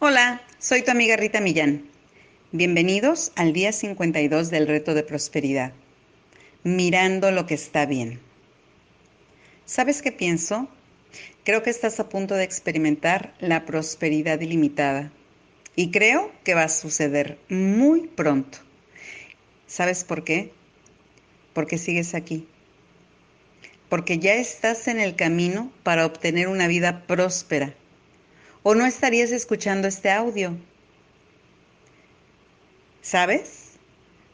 Hola, soy tu amiga Rita Millán. Bienvenidos al día 52 del reto de prosperidad. Mirando lo que está bien. ¿Sabes qué pienso? Creo que estás a punto de experimentar la prosperidad ilimitada. Y creo que va a suceder muy pronto. ¿Sabes por qué? Porque sigues aquí. Porque ya estás en el camino para obtener una vida próspera o no estarías escuchando este audio. ¿Sabes?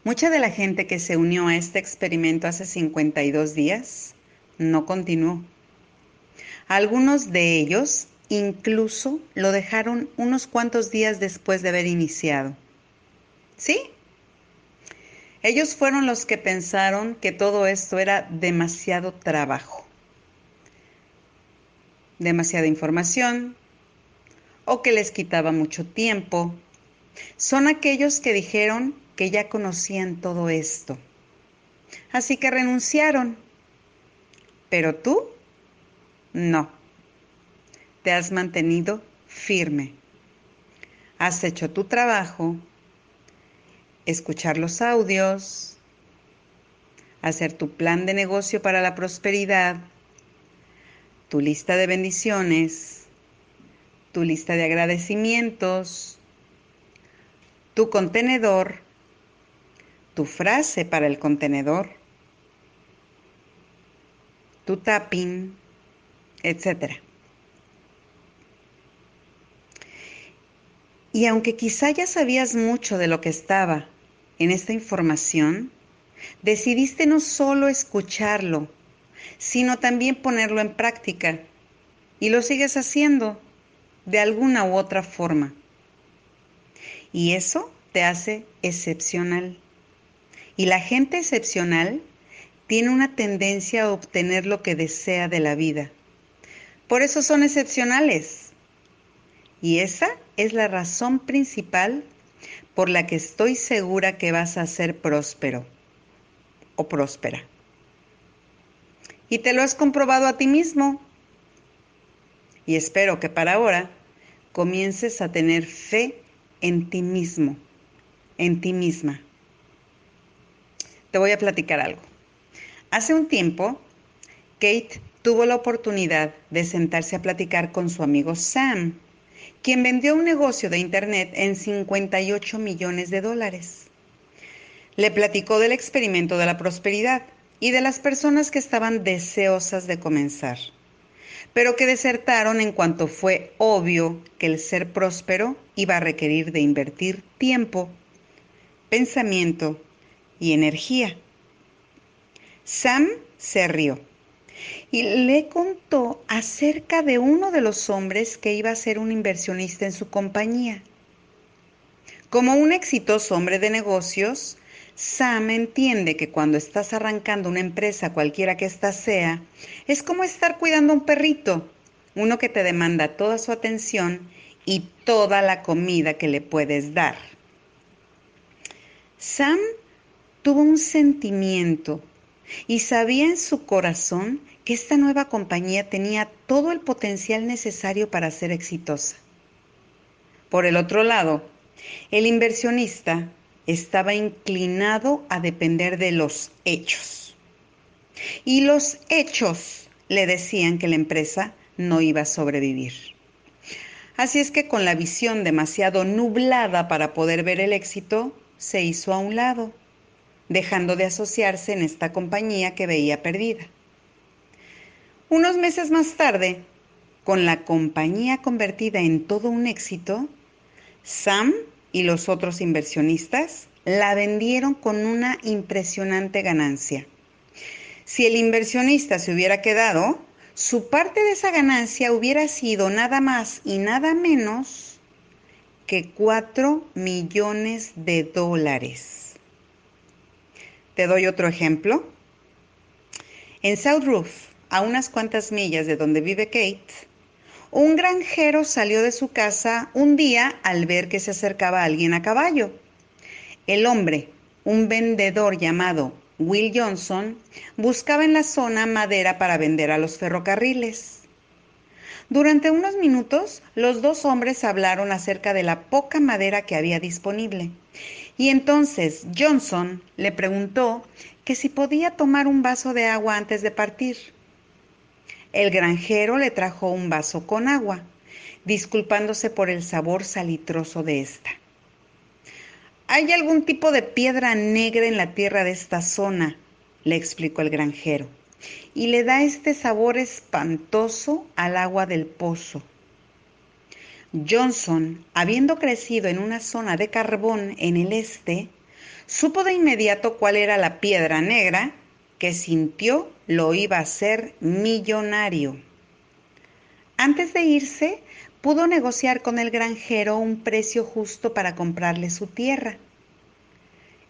Mucha de la gente que se unió a este experimento hace 52 días no continuó. Algunos de ellos incluso lo dejaron unos cuantos días después de haber iniciado. ¿Sí? Ellos fueron los que pensaron que todo esto era demasiado trabajo, demasiada información, o que les quitaba mucho tiempo. Son aquellos que dijeron que ya conocían todo esto. Así que renunciaron. Pero tú, no. Te has mantenido firme. Has hecho tu trabajo, escuchar los audios, hacer tu plan de negocio para la prosperidad, tu lista de bendiciones, tu lista de agradecimientos, tu contenedor, tu frase para el contenedor, tu tapping, etc. Y aunque quizá ya sabías mucho de lo que estaba en esta información, decidiste no solo escucharlo, sino también ponerlo en práctica. Y lo sigues haciendo de alguna u otra forma. Y eso te hace excepcional. Y la gente excepcional tiene una tendencia a obtener lo que desea de la vida. Por eso son excepcionales. Y esa es la razón principal por la que estoy segura que vas a ser próspero o próspera. Y te lo has comprobado a ti mismo y espero que para ahora comiences a tener fe en ti mismo, en ti misma. Te voy a platicar algo. Hace un tiempo, Kate tuvo la oportunidad de sentarse a platicar con su amigo Sam, quien vendió un negocio de Internet en 58 millones de dólares. Le platicó del experimento de la prosperidad y de las personas que estaban deseosas de comenzar pero que desertaron en cuanto fue obvio que el ser próspero iba a requerir de invertir tiempo, pensamiento y energía. Sam se rió y le contó acerca de uno de los hombres que iba a ser un inversionista en su compañía. Como un exitoso hombre de negocios, Sam entiende que cuando estás arrancando una empresa, cualquiera que ésta sea, es como estar cuidando a un perrito, uno que te demanda toda su atención y toda la comida que le puedes dar. Sam tuvo un sentimiento y sabía en su corazón que esta nueva compañía tenía todo el potencial necesario para ser exitosa. Por el otro lado, el inversionista estaba inclinado a depender de los hechos. Y los hechos le decían que la empresa no iba a sobrevivir. Así es que con la visión demasiado nublada para poder ver el éxito, se hizo a un lado, dejando de asociarse en esta compañía que veía perdida. Unos meses más tarde, con la compañía convertida en todo un éxito, Sam y los otros inversionistas la vendieron con una impresionante ganancia. Si el inversionista se hubiera quedado, su parte de esa ganancia hubiera sido nada más y nada menos que 4 millones de dólares. Te doy otro ejemplo. En South Roof, a unas cuantas millas de donde vive Kate, un granjero salió de su casa un día al ver que se acercaba alguien a caballo. El hombre, un vendedor llamado Will Johnson, buscaba en la zona madera para vender a los ferrocarriles. Durante unos minutos, los dos hombres hablaron acerca de la poca madera que había disponible. Y entonces Johnson le preguntó que si podía tomar un vaso de agua antes de partir. El granjero le trajo un vaso con agua, disculpándose por el sabor salitroso de esta. Hay algún tipo de piedra negra en la tierra de esta zona, le explicó el granjero, y le da este sabor espantoso al agua del pozo. Johnson, habiendo crecido en una zona de carbón en el este, supo de inmediato cuál era la piedra negra que sintió lo iba a hacer millonario. Antes de irse, pudo negociar con el granjero un precio justo para comprarle su tierra.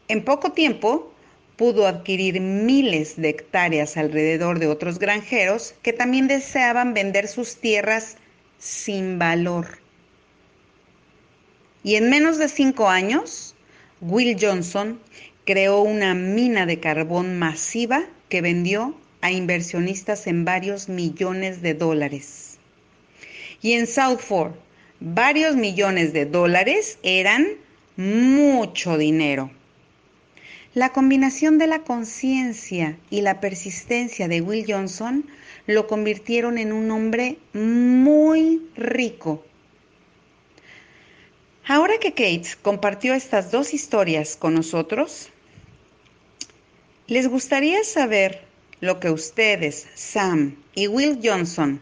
En poco tiempo, pudo adquirir miles de hectáreas alrededor de otros granjeros que también deseaban vender sus tierras sin valor. Y en menos de cinco años, Will Johnson creó una mina de carbón masiva que vendió a inversionistas en varios millones de dólares. Y en Southford, varios millones de dólares eran mucho dinero. La combinación de la conciencia y la persistencia de Will Johnson lo convirtieron en un hombre muy rico Ahora que Kate compartió estas dos historias con nosotros, ¿les gustaría saber lo que ustedes, Sam y Will Johnson,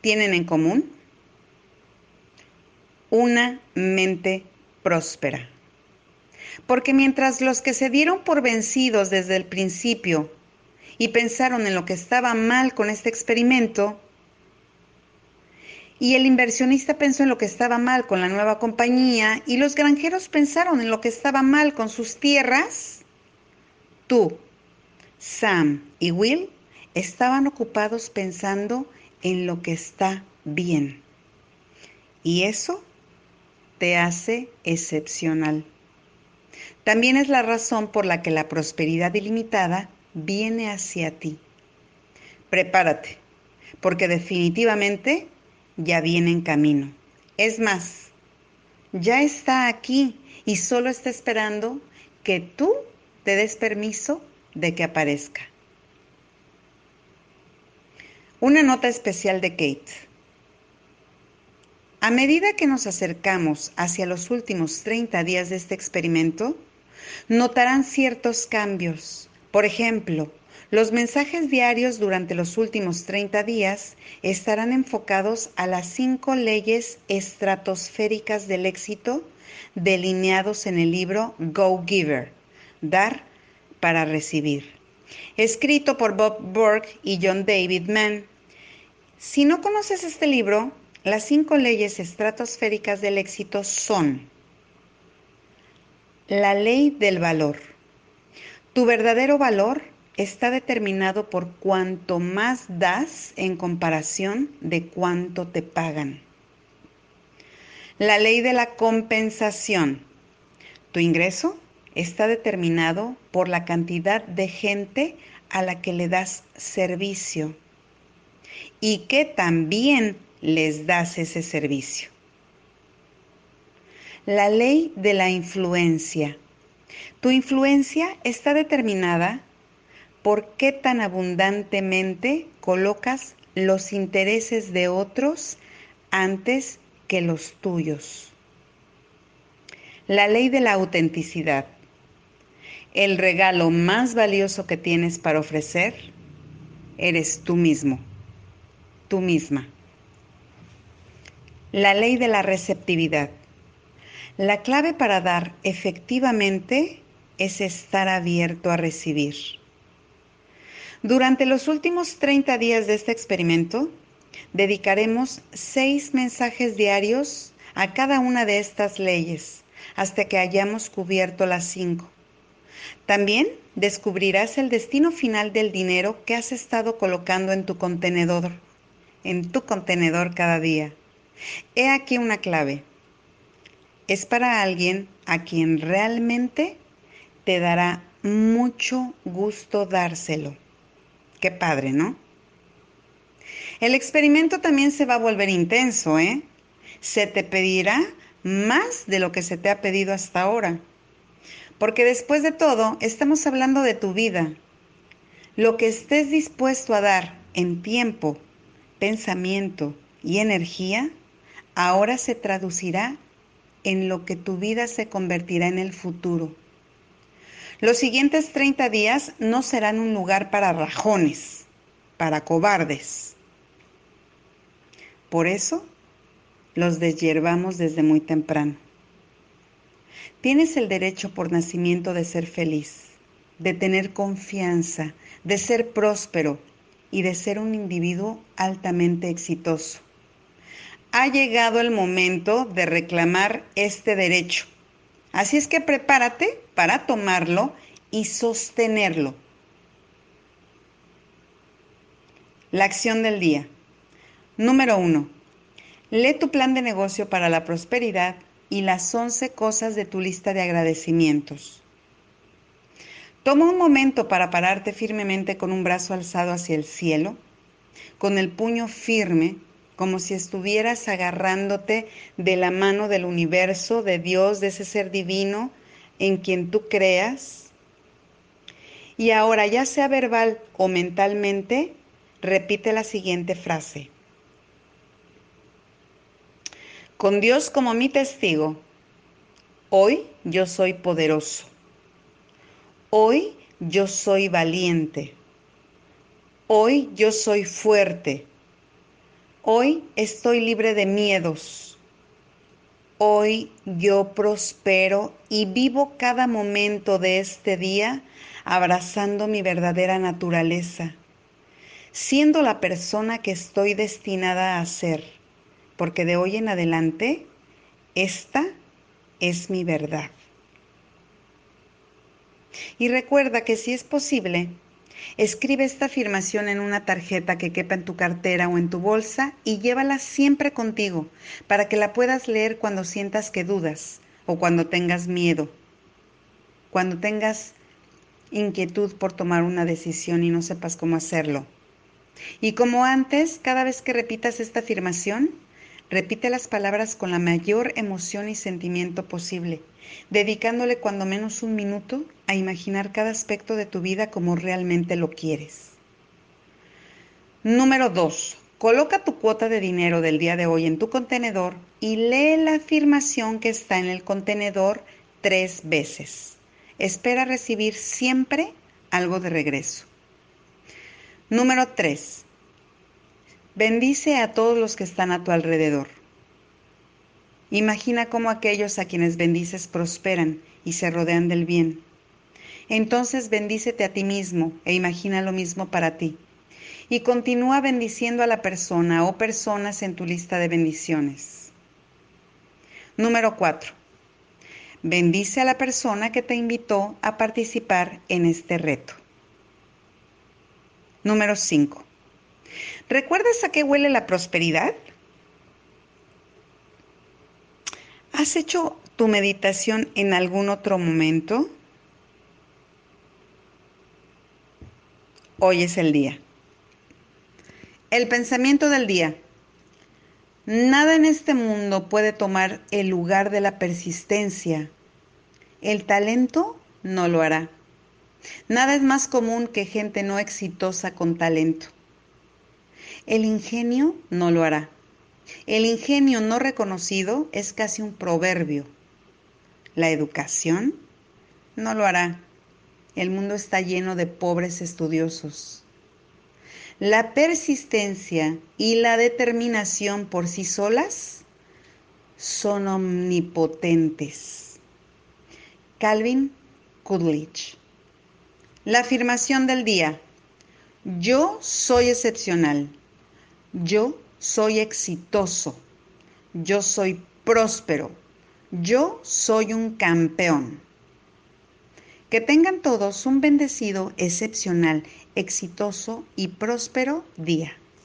tienen en común? Una mente próspera. Porque mientras los que se dieron por vencidos desde el principio y pensaron en lo que estaba mal con este experimento, y el inversionista pensó en lo que estaba mal con la nueva compañía y los granjeros pensaron en lo que estaba mal con sus tierras. Tú, Sam y Will estaban ocupados pensando en lo que está bien. Y eso te hace excepcional. También es la razón por la que la prosperidad ilimitada viene hacia ti. Prepárate, porque definitivamente ya viene en camino. Es más, ya está aquí y solo está esperando que tú te des permiso de que aparezca. Una nota especial de Kate. A medida que nos acercamos hacia los últimos 30 días de este experimento, notarán ciertos cambios. Por ejemplo, los mensajes diarios durante los últimos 30 días estarán enfocados a las cinco leyes estratosféricas del éxito delineados en el libro Go Giver, Dar para Recibir, escrito por Bob Burke y John David Mann. Si no conoces este libro, las cinco leyes estratosféricas del éxito son la ley del valor. Tu verdadero valor está determinado por cuánto más das en comparación de cuánto te pagan. La ley de la compensación. Tu ingreso está determinado por la cantidad de gente a la que le das servicio y que también les das ese servicio. La ley de la influencia. Tu influencia está determinada ¿por qué tan abundantemente colocas los intereses de otros antes que los tuyos? La ley de la autenticidad. El regalo más valioso que tienes para ofrecer eres tú mismo, tú misma. La ley de la receptividad. La clave para dar efectivamente es estar abierto a recibir. Durante los últimos 30 días de este experimento, dedicaremos seis mensajes diarios a cada una de estas leyes hasta que hayamos cubierto las cinco. También descubrirás el destino final del dinero que has estado colocando en tu contenedor, en tu contenedor cada día. He aquí una clave. Es para alguien a quien realmente te dará mucho gusto dárselo. Qué padre, ¿no? El experimento también se va a volver intenso, ¿eh? Se te pedirá más de lo que se te ha pedido hasta ahora. Porque después de todo, estamos hablando de tu vida. Lo que estés dispuesto a dar en tiempo, pensamiento y energía, ahora se traducirá en lo que tu vida se convertirá en el futuro. Los siguientes 30 días no serán un lugar para rajones, para cobardes. Por eso los deshiervamos desde muy temprano. Tienes el derecho por nacimiento de ser feliz, de tener confianza, de ser próspero y de ser un individuo altamente exitoso. Ha llegado el momento de reclamar este derecho. Así es que prepárate para tomarlo y sostenerlo. La acción del día. Número uno. Lee tu plan de negocio para la prosperidad y las 11 cosas de tu lista de agradecimientos. Toma un momento para pararte firmemente con un brazo alzado hacia el cielo, con el puño firme, como si estuvieras agarrándote de la mano del universo, de Dios, de ese ser divino en quien tú creas. Y ahora, ya sea verbal o mentalmente, repite la siguiente frase. Con Dios como mi testigo, hoy yo soy poderoso. Hoy yo soy valiente. Hoy yo soy fuerte. Hoy estoy libre de miedos. Hoy yo prospero y vivo cada momento de este día abrazando mi verdadera naturaleza, siendo la persona que estoy destinada a ser porque de hoy en adelante esta es mi verdad. Y recuerda que si es posible, escribe esta afirmación en una tarjeta que quepa en tu cartera o en tu bolsa y llévala siempre contigo para que la puedas leer cuando sientas que dudas o cuando tengas miedo, cuando tengas inquietud por tomar una decisión y no sepas cómo hacerlo. Y como antes, cada vez que repitas esta afirmación, Repite las palabras con la mayor emoción y sentimiento posible, dedicándole cuando menos un minuto a imaginar cada aspecto de tu vida como realmente lo quieres. Número 2. Coloca tu cuota de dinero del día de hoy en tu contenedor y lee la afirmación que está en el contenedor tres veces. Espera recibir siempre algo de regreso. Número 3. Bendice a todos los que están a tu alrededor. Imagina cómo aquellos a quienes bendices prosperan y se rodean del bien. Entonces bendícete a ti mismo e imagina lo mismo para ti. Y continúa bendiciendo a la persona o personas en tu lista de bendiciones. Número 4. Bendice a la persona que te invitó a participar en este reto. Número 5. ¿Recuerdas a qué huele la prosperidad? ¿Has hecho tu meditación en algún otro momento? Hoy es el día. El pensamiento del día. Nada en este mundo puede tomar el lugar de la persistencia. El talento no lo hará. Nada es más común que gente no exitosa con talento. El ingenio no lo hará. El ingenio no reconocido es casi un proverbio. La educación no lo hará. El mundo está lleno de pobres estudiosos. La persistencia y la determinación por sí solas son omnipotentes. Calvin Coolidge. La afirmación del día. Yo soy excepcional. Yo soy exitoso. Yo soy próspero. Yo soy un campeón. Que tengan todos un bendecido, excepcional, exitoso y próspero día.